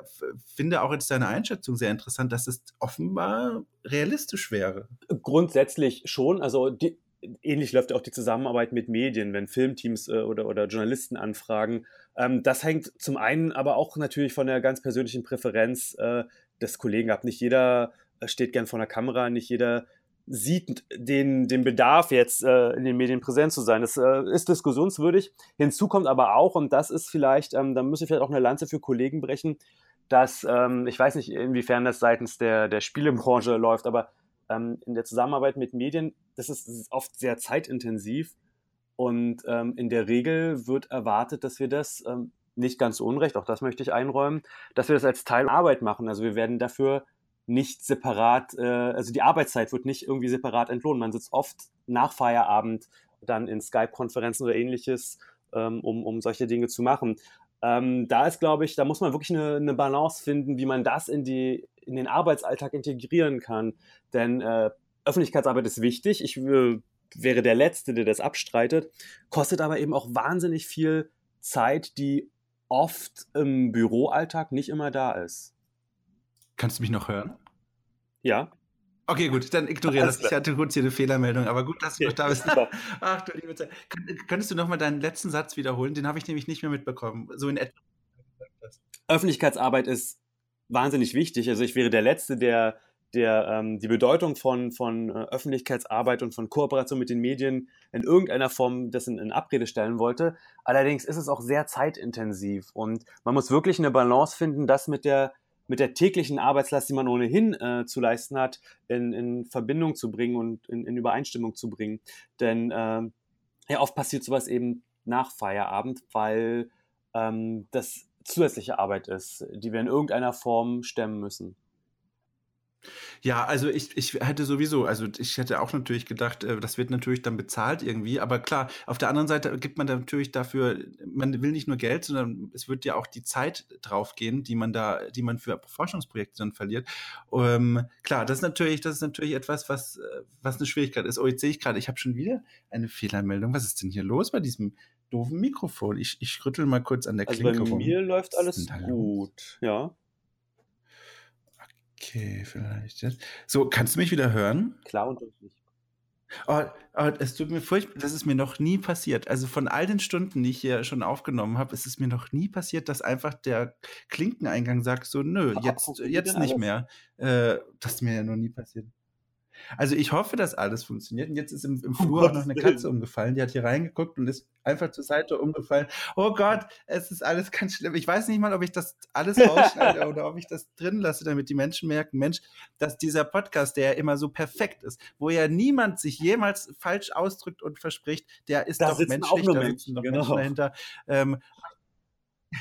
finde auch jetzt deine Einschätzung sehr interessant, dass es offenbar realistisch wäre. Grundsätzlich schon. Also die, ähnlich läuft auch die Zusammenarbeit mit Medien, wenn Filmteams äh, oder, oder Journalisten anfragen. Ähm, das hängt zum einen aber auch natürlich von der ganz persönlichen Präferenz äh, des Kollegen ab. Nicht jeder äh, steht gern vor der Kamera, nicht jeder sieht den, den Bedarf jetzt äh, in den Medien präsent zu sein. Das äh, ist diskussionswürdig. Hinzu kommt aber auch, und das ist vielleicht, ähm, da muss ich vielleicht auch eine Lanze für Kollegen brechen, dass, ähm, ich weiß nicht, inwiefern das seitens der, der Spielebranche läuft, aber ähm, in der Zusammenarbeit mit Medien, das ist, das ist oft sehr zeitintensiv und ähm, in der Regel wird erwartet, dass wir das ähm, nicht ganz unrecht, auch das möchte ich einräumen, dass wir das als Teil Arbeit machen. Also wir werden dafür nicht separat, äh, also die Arbeitszeit wird nicht irgendwie separat entlohnt. Man sitzt oft nach Feierabend dann in Skype-Konferenzen oder ähnliches, ähm, um, um solche Dinge zu machen. Ähm, da ist, glaube ich, da muss man wirklich eine, eine Balance finden, wie man das in die in den Arbeitsalltag integrieren kann. Denn äh, Öffentlichkeitsarbeit ist wichtig. Ich äh, wäre der Letzte, der das abstreitet, kostet aber eben auch wahnsinnig viel Zeit, die oft im Büroalltag nicht immer da ist. Kannst du mich noch hören? Ja. Okay, gut, dann ignoriere das. Ich hatte kurz hier eine Fehlermeldung, aber gut, dass du noch da bist. Ach du liebe Zeit. Könntest du noch mal deinen letzten Satz wiederholen? Den habe ich nämlich nicht mehr mitbekommen. So in etwa. Öffentlichkeitsarbeit ist wahnsinnig wichtig. Also ich wäre der Letzte, der, der ähm, die Bedeutung von, von äh, Öffentlichkeitsarbeit und von Kooperation mit den Medien in irgendeiner Form das in, in Abrede stellen wollte. Allerdings ist es auch sehr zeitintensiv und man muss wirklich eine Balance finden, das mit der mit der täglichen Arbeitslast, die man ohnehin äh, zu leisten hat, in, in Verbindung zu bringen und in, in Übereinstimmung zu bringen. Denn äh, ja, oft passiert sowas eben nach Feierabend, weil ähm, das zusätzliche Arbeit ist, die wir in irgendeiner Form stemmen müssen. Ja, also ich, ich hätte sowieso, also ich hätte auch natürlich gedacht, äh, das wird natürlich dann bezahlt irgendwie, aber klar, auf der anderen Seite gibt man natürlich dafür, man will nicht nur Geld, sondern es wird ja auch die Zeit draufgehen, die man da, die man für Forschungsprojekte dann verliert. Ähm, klar, das ist natürlich, das ist natürlich etwas, was, äh, was eine Schwierigkeit ist. Oh, jetzt sehe ich gerade, ich habe schon wieder eine Fehlermeldung. Was ist denn hier los bei diesem doofen Mikrofon. Ich, ich rüttel mal kurz an der also Klinke bei rum. mir läuft alles gut, ja. Okay, vielleicht jetzt. So, kannst du mich wieder hören? Klar und deutlich. Oh, oh, es tut mir furchtbar, das ist mir noch nie passiert. Also von all den Stunden, die ich hier schon aufgenommen habe, ist es mir noch nie passiert, dass einfach der Klinkeneingang sagt so, nö, jetzt, jetzt nicht mehr. Äh, das ist mir ja noch nie passiert. Also ich hoffe, dass alles funktioniert. Und jetzt ist im, im Flur auch noch eine Katze umgefallen. Die hat hier reingeguckt und ist einfach zur Seite umgefallen. Oh Gott, es ist alles ganz schlimm. Ich weiß nicht mal, ob ich das alles rausschneide oder ob ich das drin lasse, damit die Menschen merken, Mensch, dass dieser Podcast, der ja immer so perfekt ist, wo ja niemand sich jemals falsch ausdrückt und verspricht, der ist da doch menschlich, da sitzen noch genau. Menschen dahinter. Ähm,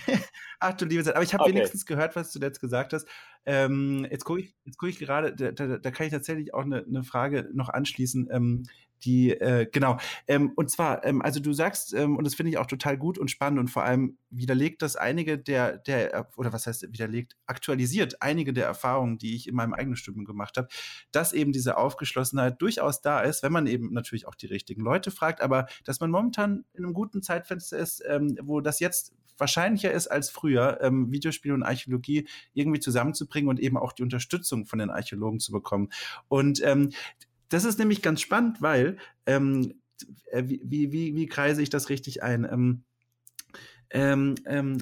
Ach du liebe Zeit. Aber ich habe okay. wenigstens gehört, was du jetzt gesagt hast. Ähm, jetzt gucke ich, guck ich gerade, da, da, da, kann ich tatsächlich auch eine, eine Frage noch anschließen. Ähm, die, äh, genau. Ähm, und zwar, ähm, also du sagst, ähm, und das finde ich auch total gut und spannend und vor allem widerlegt das einige der, der, oder was heißt widerlegt, aktualisiert einige der Erfahrungen, die ich in meinem eigenen Studium gemacht habe, dass eben diese Aufgeschlossenheit durchaus da ist, wenn man eben natürlich auch die richtigen Leute fragt, aber dass man momentan in einem guten Zeitfenster ist, ähm, wo das jetzt wahrscheinlicher ist als früher, ähm, Videospiele und Archäologie irgendwie zusammenzubringen und eben auch die Unterstützung von den Archäologen zu bekommen. Und ähm, das ist nämlich ganz spannend, weil ähm, äh, wie, wie, wie kreise ich das richtig ein? Ähm, ähm, ähm,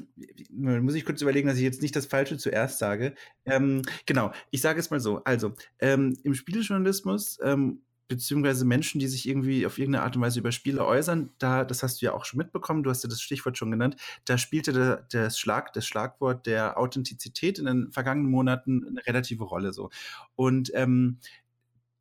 muss ich kurz überlegen, dass ich jetzt nicht das Falsche zuerst sage. Ähm, genau, ich sage es mal so. Also, ähm, im Spielejournalismus ähm, beziehungsweise Menschen, die sich irgendwie auf irgendeine Art und Weise über Spiele äußern, da, das hast du ja auch schon mitbekommen, du hast ja das Stichwort schon genannt, da spielte der, der Schlag, das Schlagwort der Authentizität in den vergangenen Monaten eine relative Rolle so. Und ähm,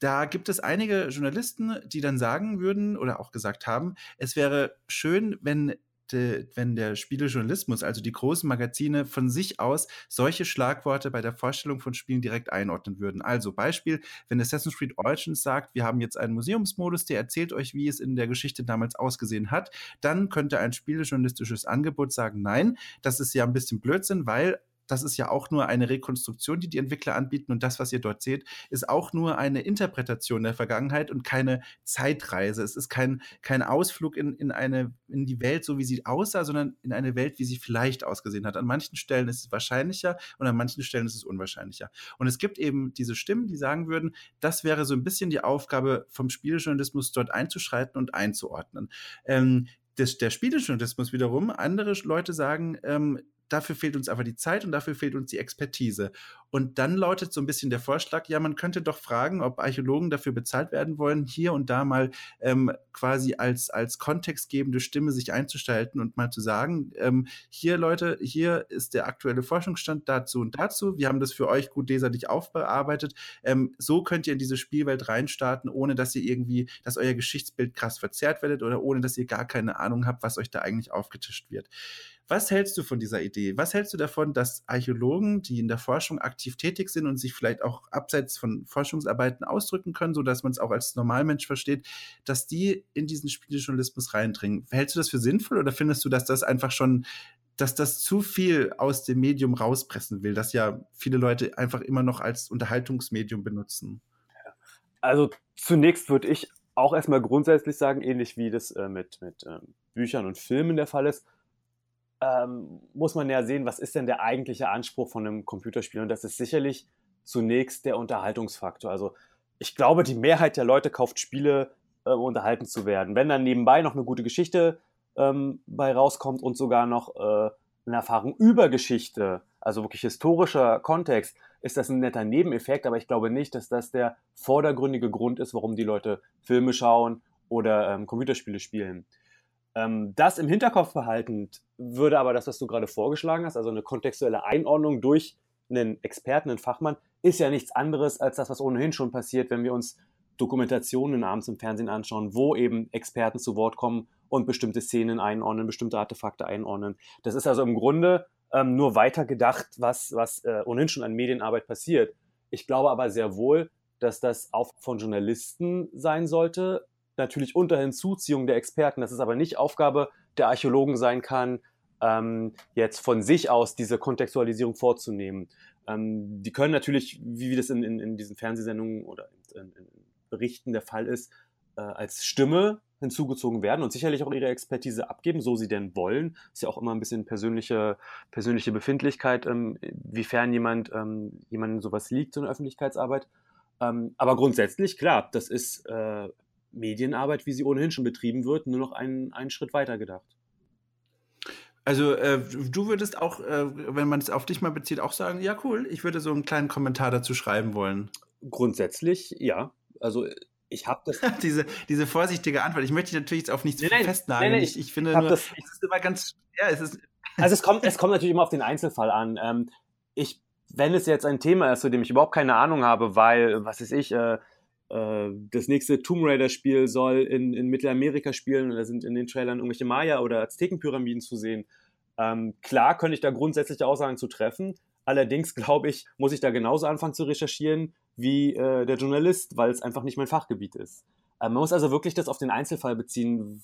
da gibt es einige Journalisten, die dann sagen würden oder auch gesagt haben, es wäre schön, wenn de, wenn der Spielejournalismus, also die großen Magazine von sich aus solche Schlagworte bei der Vorstellung von Spielen direkt einordnen würden. Also Beispiel, wenn Assassin's Creed Origins sagt, wir haben jetzt einen Museumsmodus, der erzählt euch, wie es in der Geschichte damals ausgesehen hat, dann könnte ein spielejournalistisches Angebot sagen, nein, das ist ja ein bisschen Blödsinn, weil das ist ja auch nur eine Rekonstruktion, die die Entwickler anbieten und das, was ihr dort seht, ist auch nur eine Interpretation der Vergangenheit und keine Zeitreise. Es ist kein, kein Ausflug in, in, eine, in die Welt, so wie sie aussah, sondern in eine Welt, wie sie vielleicht ausgesehen hat. An manchen Stellen ist es wahrscheinlicher und an manchen Stellen ist es unwahrscheinlicher. Und es gibt eben diese Stimmen, die sagen würden, das wäre so ein bisschen die Aufgabe vom Spieljournalismus, dort einzuschreiten und einzuordnen. Ähm, des, der Spielejournalismus wiederum, andere Leute sagen, ähm, dafür fehlt uns aber die Zeit und dafür fehlt uns die Expertise. Und dann lautet so ein bisschen der Vorschlag, ja, man könnte doch fragen, ob Archäologen dafür bezahlt werden wollen, hier und da mal ähm, quasi als, als kontextgebende Stimme sich einzustalten und mal zu sagen, ähm, hier Leute, hier ist der aktuelle Forschungsstand dazu und dazu. Wir haben das für euch gut leserlich aufbearbeitet. Ähm, so könnt ihr in diese Spielwelt reinstarten, ohne dass ihr irgendwie, dass euer Geschichtsbild krass verzerrt werdet oder ohne dass ihr gar keine Ahnung habt, was euch da eigentlich aufgetischt wird. Was hältst du von dieser Idee? Was hältst du davon, dass Archäologen, die in der Forschung aktiv tätig sind und sich vielleicht auch abseits von Forschungsarbeiten ausdrücken können, sodass man es auch als Normalmensch versteht, dass die in diesen Spielejournalismus reindringen? Hältst du das für sinnvoll oder findest du, dass das einfach schon dass das zu viel aus dem Medium rauspressen will, das ja viele Leute einfach immer noch als Unterhaltungsmedium benutzen? Also zunächst würde ich auch erstmal grundsätzlich sagen, ähnlich wie das äh, mit, mit ähm, Büchern und Filmen der Fall ist, ähm, muss man ja sehen, was ist denn der eigentliche Anspruch von einem Computerspiel? Und das ist sicherlich zunächst der Unterhaltungsfaktor. Also ich glaube, die Mehrheit der Leute kauft Spiele, äh, um unterhalten zu werden. Wenn dann nebenbei noch eine gute Geschichte ähm, bei rauskommt und sogar noch äh, eine Erfahrung über Geschichte, also wirklich historischer Kontext, ist das ein netter Nebeneffekt, aber ich glaube nicht, dass das der vordergründige Grund ist, warum die Leute Filme schauen oder ähm, Computerspiele spielen. Ähm, das im Hinterkopf behaltend würde aber das, was du gerade vorgeschlagen hast, also eine kontextuelle Einordnung durch einen Experten, einen Fachmann, ist ja nichts anderes als das, was ohnehin schon passiert, wenn wir uns Dokumentationen abends im Fernsehen anschauen, wo eben Experten zu Wort kommen und bestimmte Szenen einordnen, bestimmte Artefakte einordnen. Das ist also im Grunde ähm, nur weiter gedacht, was, was äh, ohnehin schon an Medienarbeit passiert. Ich glaube aber sehr wohl, dass das auch von Journalisten sein sollte, natürlich unter Hinzuziehung der Experten, dass es aber nicht Aufgabe der Archäologen sein kann, ähm, jetzt von sich aus diese Kontextualisierung vorzunehmen. Ähm, die können natürlich, wie das in, in, in diesen Fernsehsendungen oder in, in, Berichten der Fall ist, äh, als Stimme hinzugezogen werden und sicherlich auch ihre Expertise abgeben, so sie denn wollen. Ist ja auch immer ein bisschen persönliche, persönliche Befindlichkeit, ähm, wiefern jemand ähm, jemandem sowas liegt, so eine Öffentlichkeitsarbeit. Ähm, aber grundsätzlich, klar, das ist äh, Medienarbeit, wie sie ohnehin schon betrieben wird, nur noch einen, einen Schritt weiter gedacht. Also äh, du würdest auch, äh, wenn man es auf dich mal bezieht, auch sagen, ja cool, ich würde so einen kleinen Kommentar dazu schreiben wollen. Grundsätzlich ja. Also ich habe das. diese, diese vorsichtige Antwort. Ich möchte dich natürlich jetzt auf nichts nein, festnageln. Nein, nein, ich, ich, finde nur, das, es ist immer ganz. Ja, es ist. Also es kommt, es kommt natürlich immer auf den Einzelfall an. Ähm, ich, wenn es jetzt ein Thema ist, zu dem ich überhaupt keine Ahnung habe, weil, was weiß ich, äh, äh, das nächste Tomb Raider-Spiel soll in, in Mittelamerika spielen und da sind in den Trailern irgendwelche Maya- oder Aztekenpyramiden zu sehen. Ähm, klar könnte ich da grundsätzliche Aussagen zu treffen. Allerdings glaube ich, muss ich da genauso anfangen zu recherchieren wie äh, der Journalist, weil es einfach nicht mein Fachgebiet ist. Äh, man muss also wirklich das auf den Einzelfall beziehen.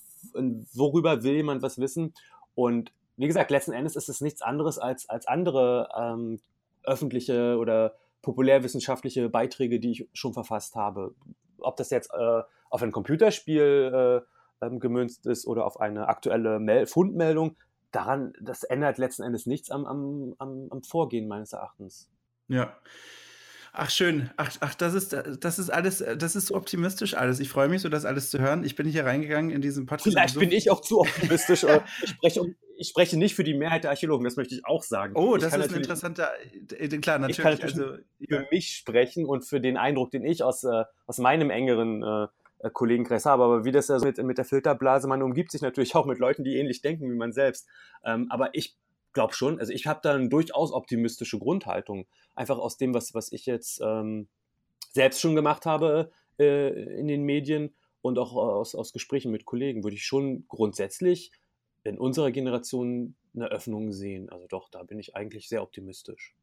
Worüber will jemand was wissen? Und wie gesagt, letzten Endes ist es nichts anderes als, als andere ähm, öffentliche oder populärwissenschaftliche Beiträge, die ich schon verfasst habe. Ob das jetzt äh, auf ein Computerspiel äh, ähm, gemünzt ist oder auf eine aktuelle Mel Fundmeldung, daran, das ändert letzten Endes nichts am, am, am, am Vorgehen meines Erachtens. Ja. Ach schön, ach, ach das, ist, das ist alles, das ist so optimistisch alles. Ich freue mich so, das alles zu hören. Ich bin hier reingegangen in diesem Podcast. Vielleicht so bin ich auch zu optimistisch. ich, spreche, ich spreche nicht für die Mehrheit der Archäologen, das möchte ich auch sagen. Oh, das ist ein interessanter, äh, klar, natürlich. Ich kann natürlich also, für ja. mich sprechen und für den Eindruck, den ich aus, äh, aus meinem engeren äh, äh Kollegenkreis habe. Aber wie das ja so mit, mit der Filterblase, man umgibt sich natürlich auch mit Leuten, die ähnlich denken wie man selbst. Ähm, aber ich glaube schon, also ich habe da eine durchaus optimistische Grundhaltung. Einfach aus dem, was, was ich jetzt ähm, selbst schon gemacht habe äh, in den Medien und auch aus, aus Gesprächen mit Kollegen, würde ich schon grundsätzlich in unserer Generation eine Öffnung sehen. Also doch, da bin ich eigentlich sehr optimistisch.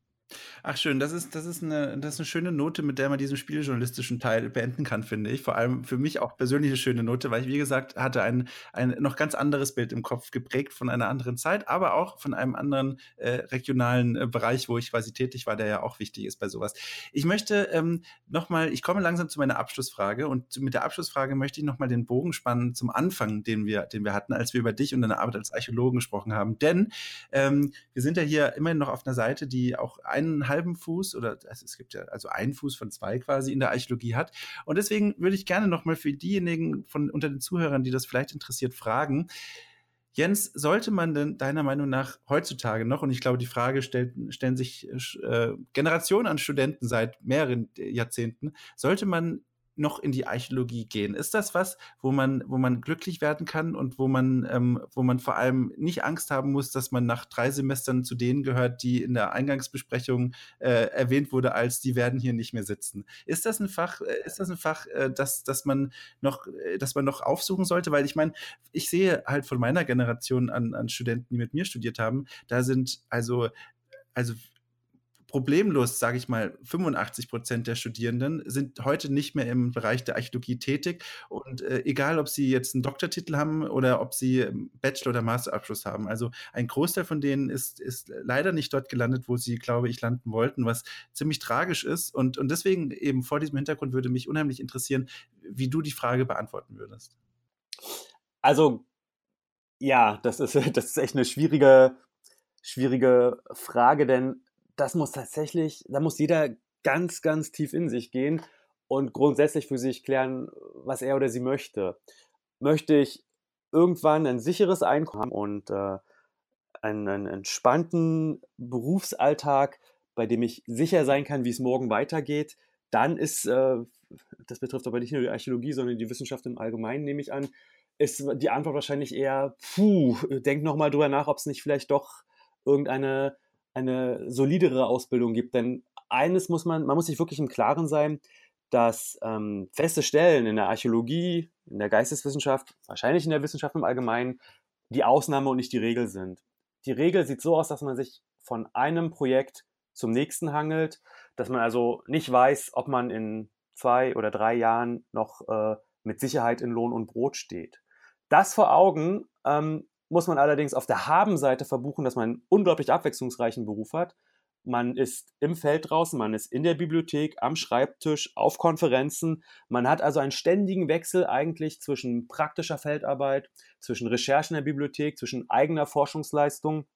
Ach schön, das ist, das, ist eine, das ist eine schöne Note, mit der man diesen spieljournalistischen Teil beenden kann, finde ich. Vor allem für mich auch persönlich eine schöne Note, weil ich, wie gesagt, hatte ein, ein noch ganz anderes Bild im Kopf, geprägt von einer anderen Zeit, aber auch von einem anderen äh, regionalen äh, Bereich, wo ich quasi tätig war, der ja auch wichtig ist bei sowas. Ich möchte ähm, nochmal, ich komme langsam zu meiner Abschlussfrage und mit der Abschlussfrage möchte ich nochmal den Bogen spannen zum Anfang, den wir, den wir hatten, als wir über dich und deine Arbeit als Archäologen gesprochen haben. Denn ähm, wir sind ja hier immerhin noch auf einer Seite, die auch einen halben Fuß oder also es gibt ja also einen Fuß von zwei quasi in der Archäologie hat. Und deswegen würde ich gerne nochmal für diejenigen von unter den Zuhörern, die das vielleicht interessiert, fragen. Jens, sollte man denn deiner Meinung nach heutzutage noch, und ich glaube, die Frage stellt, stellen sich äh, Generationen an Studenten seit mehreren Jahrzehnten, sollte man noch in die Archäologie gehen? Ist das was, wo man, wo man glücklich werden kann und wo man, ähm, wo man vor allem nicht Angst haben muss, dass man nach drei Semestern zu denen gehört, die in der Eingangsbesprechung äh, erwähnt wurde, als die werden hier nicht mehr sitzen? Ist das ein Fach, äh, ist das ein Fach, äh, das, das man noch, äh, das man noch aufsuchen sollte? Weil ich meine, ich sehe halt von meiner Generation an, an Studenten, die mit mir studiert haben, da sind also also problemlos, sage ich mal, 85 Prozent der Studierenden sind heute nicht mehr im Bereich der Archäologie tätig. Und äh, egal, ob sie jetzt einen Doktortitel haben oder ob sie ähm, Bachelor- oder Masterabschluss haben. Also ein Großteil von denen ist, ist leider nicht dort gelandet, wo sie, glaube ich, landen wollten, was ziemlich tragisch ist. Und, und deswegen eben vor diesem Hintergrund würde mich unheimlich interessieren, wie du die Frage beantworten würdest. Also, ja, das ist, das ist echt eine schwierige, schwierige Frage, denn das muss tatsächlich, da muss jeder ganz, ganz tief in sich gehen und grundsätzlich für sich klären, was er oder sie möchte. Möchte ich irgendwann ein sicheres Einkommen und äh, einen, einen entspannten Berufsalltag, bei dem ich sicher sein kann, wie es morgen weitergeht, dann ist, äh, das betrifft aber nicht nur die Archäologie, sondern die Wissenschaft im Allgemeinen, nehme ich an, ist die Antwort wahrscheinlich eher, puh, denk nochmal drüber nach, ob es nicht vielleicht doch irgendeine eine solidere Ausbildung gibt. Denn eines muss man, man muss sich wirklich im Klaren sein, dass ähm, feste Stellen in der Archäologie, in der Geisteswissenschaft, wahrscheinlich in der Wissenschaft im Allgemeinen, die Ausnahme und nicht die Regel sind. Die Regel sieht so aus, dass man sich von einem Projekt zum nächsten hangelt, dass man also nicht weiß, ob man in zwei oder drei Jahren noch äh, mit Sicherheit in Lohn und Brot steht. Das vor Augen ähm, muss man allerdings auf der Habenseite verbuchen, dass man einen unglaublich abwechslungsreichen Beruf hat. Man ist im Feld draußen, man ist in der Bibliothek, am Schreibtisch, auf Konferenzen. Man hat also einen ständigen Wechsel eigentlich zwischen praktischer Feldarbeit, zwischen Recherchen in der Bibliothek, zwischen eigener Forschungsleistung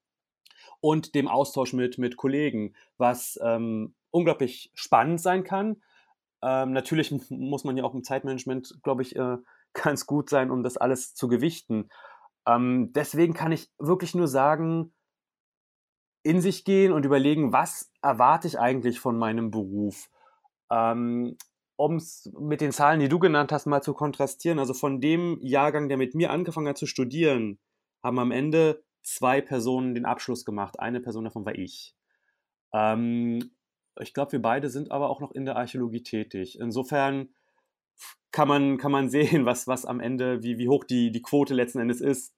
und dem Austausch mit, mit Kollegen, was ähm, unglaublich spannend sein kann. Ähm, natürlich muss man ja auch im Zeitmanagement, glaube ich, äh, ganz gut sein, um das alles zu gewichten. Ähm, deswegen kann ich wirklich nur sagen, in sich gehen und überlegen, was erwarte ich eigentlich von meinem Beruf. Ähm, um es mit den Zahlen, die du genannt hast, mal zu kontrastieren. Also von dem Jahrgang, der mit mir angefangen hat zu studieren, haben am Ende zwei Personen den Abschluss gemacht. Eine Person davon war ich. Ähm, ich glaube, wir beide sind aber auch noch in der Archäologie tätig. Insofern kann man, kann man sehen, was, was am Ende, wie, wie hoch die, die Quote letzten Endes ist.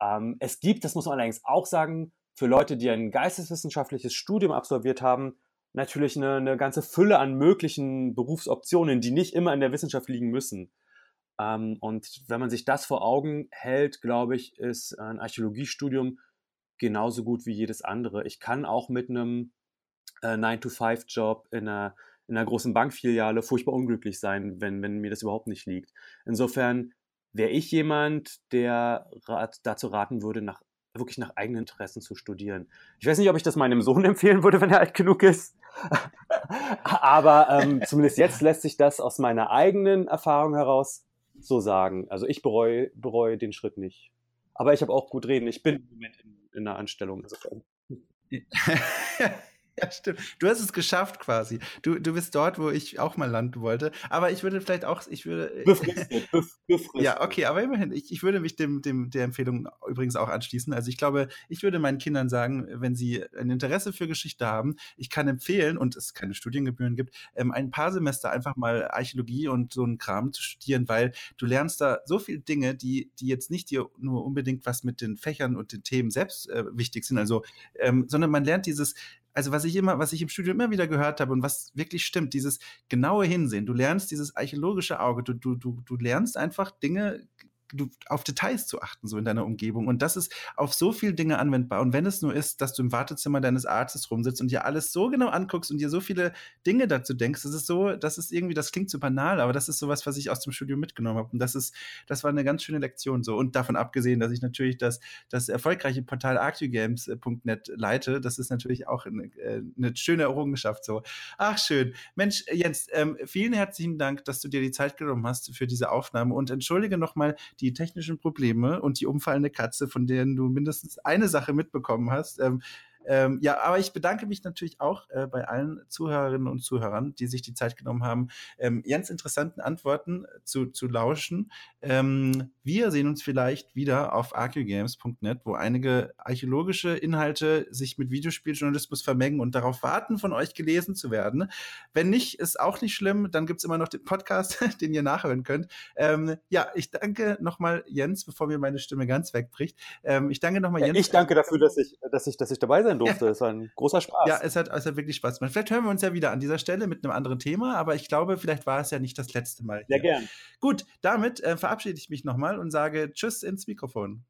Ähm, es gibt, das muss man allerdings auch sagen, für Leute, die ein geisteswissenschaftliches Studium absolviert haben, natürlich eine, eine ganze Fülle an möglichen Berufsoptionen, die nicht immer in der Wissenschaft liegen müssen. Ähm, und wenn man sich das vor Augen hält, glaube ich, ist ein Archäologiestudium genauso gut wie jedes andere. Ich kann auch mit einem äh, 9-to-5-Job in einer, in einer großen Bankfiliale furchtbar unglücklich sein, wenn, wenn mir das überhaupt nicht liegt. Insofern wäre ich jemand, der rat, dazu raten würde, nach, wirklich nach eigenen Interessen zu studieren. Ich weiß nicht, ob ich das meinem Sohn empfehlen würde, wenn er alt genug ist. Aber ähm, zumindest jetzt lässt sich das aus meiner eigenen Erfahrung heraus so sagen. Also ich bereue, bereue den Schritt nicht. Aber ich habe auch gut reden. Ich bin im Moment in, in einer Anstellung. Insofern. Ja, stimmt. Du hast es geschafft quasi. Du, du bist dort, wo ich auch mal landen wollte. Aber ich würde vielleicht auch, ich würde. Befristet, befristet. Ja, okay, aber immerhin, ich, ich würde mich dem, dem, der Empfehlung übrigens auch anschließen. Also ich glaube, ich würde meinen Kindern sagen, wenn sie ein Interesse für Geschichte haben, ich kann empfehlen, und es keine Studiengebühren gibt, ähm, ein paar Semester einfach mal Archäologie und so einen Kram zu studieren, weil du lernst da so viele Dinge, die, die jetzt nicht dir nur unbedingt was mit den Fächern und den Themen selbst äh, wichtig sind, also, ähm, sondern man lernt dieses also was ich immer, was ich im Studium immer wieder gehört habe und was wirklich stimmt, dieses genaue Hinsehen. Du lernst dieses archäologische Auge, du, du, du, du lernst einfach Dinge du, auf Details zu achten, so in deiner Umgebung. Und das ist auf so viele Dinge anwendbar. Und wenn es nur ist, dass du im Wartezimmer deines Arztes rumsitzt und dir alles so genau anguckst und dir so viele Dinge dazu denkst, das ist so, das ist irgendwie, das klingt so banal, aber das ist sowas, was ich aus dem Studium mitgenommen habe. Und das ist, das war eine ganz schöne Lektion so. Und davon abgesehen, dass ich natürlich das, das erfolgreiche Portal arctugames.net leite, das ist natürlich auch eine, äh, eine, schöne Errungenschaft so. Ach, schön. Mensch, Jens, ähm, vielen herzlichen Dank, dass du dir die Zeit genommen hast für diese Aufnahme und entschuldige nochmal die technischen Probleme und die umfallende Katze, von denen du mindestens eine Sache mitbekommen hast. Ähm, ähm, ja, aber ich bedanke mich natürlich auch äh, bei allen Zuhörerinnen und Zuhörern, die sich die Zeit genommen haben, ähm, ganz interessanten Antworten zu, zu lauschen. Ähm, wir sehen uns vielleicht wieder auf archeogames.net, wo einige archäologische Inhalte sich mit Videospieljournalismus vermengen und darauf warten, von euch gelesen zu werden. Wenn nicht, ist auch nicht schlimm. Dann gibt es immer noch den Podcast, den ihr nachhören könnt. Ähm, ja, ich danke nochmal Jens, bevor mir meine Stimme ganz wegbricht. Ähm, ich danke nochmal Jens. Ich danke dafür, dass ich, dass ich, dass ich dabei sein sein durfte. Es war ein großer Spaß. Ja, es hat, es hat wirklich Spaß gemacht. Vielleicht hören wir uns ja wieder an dieser Stelle mit einem anderen Thema, aber ich glaube, vielleicht war es ja nicht das letzte Mal. Sehr gern. Gut, damit äh, verabschiede ich mich nochmal und sage Tschüss ins Mikrofon.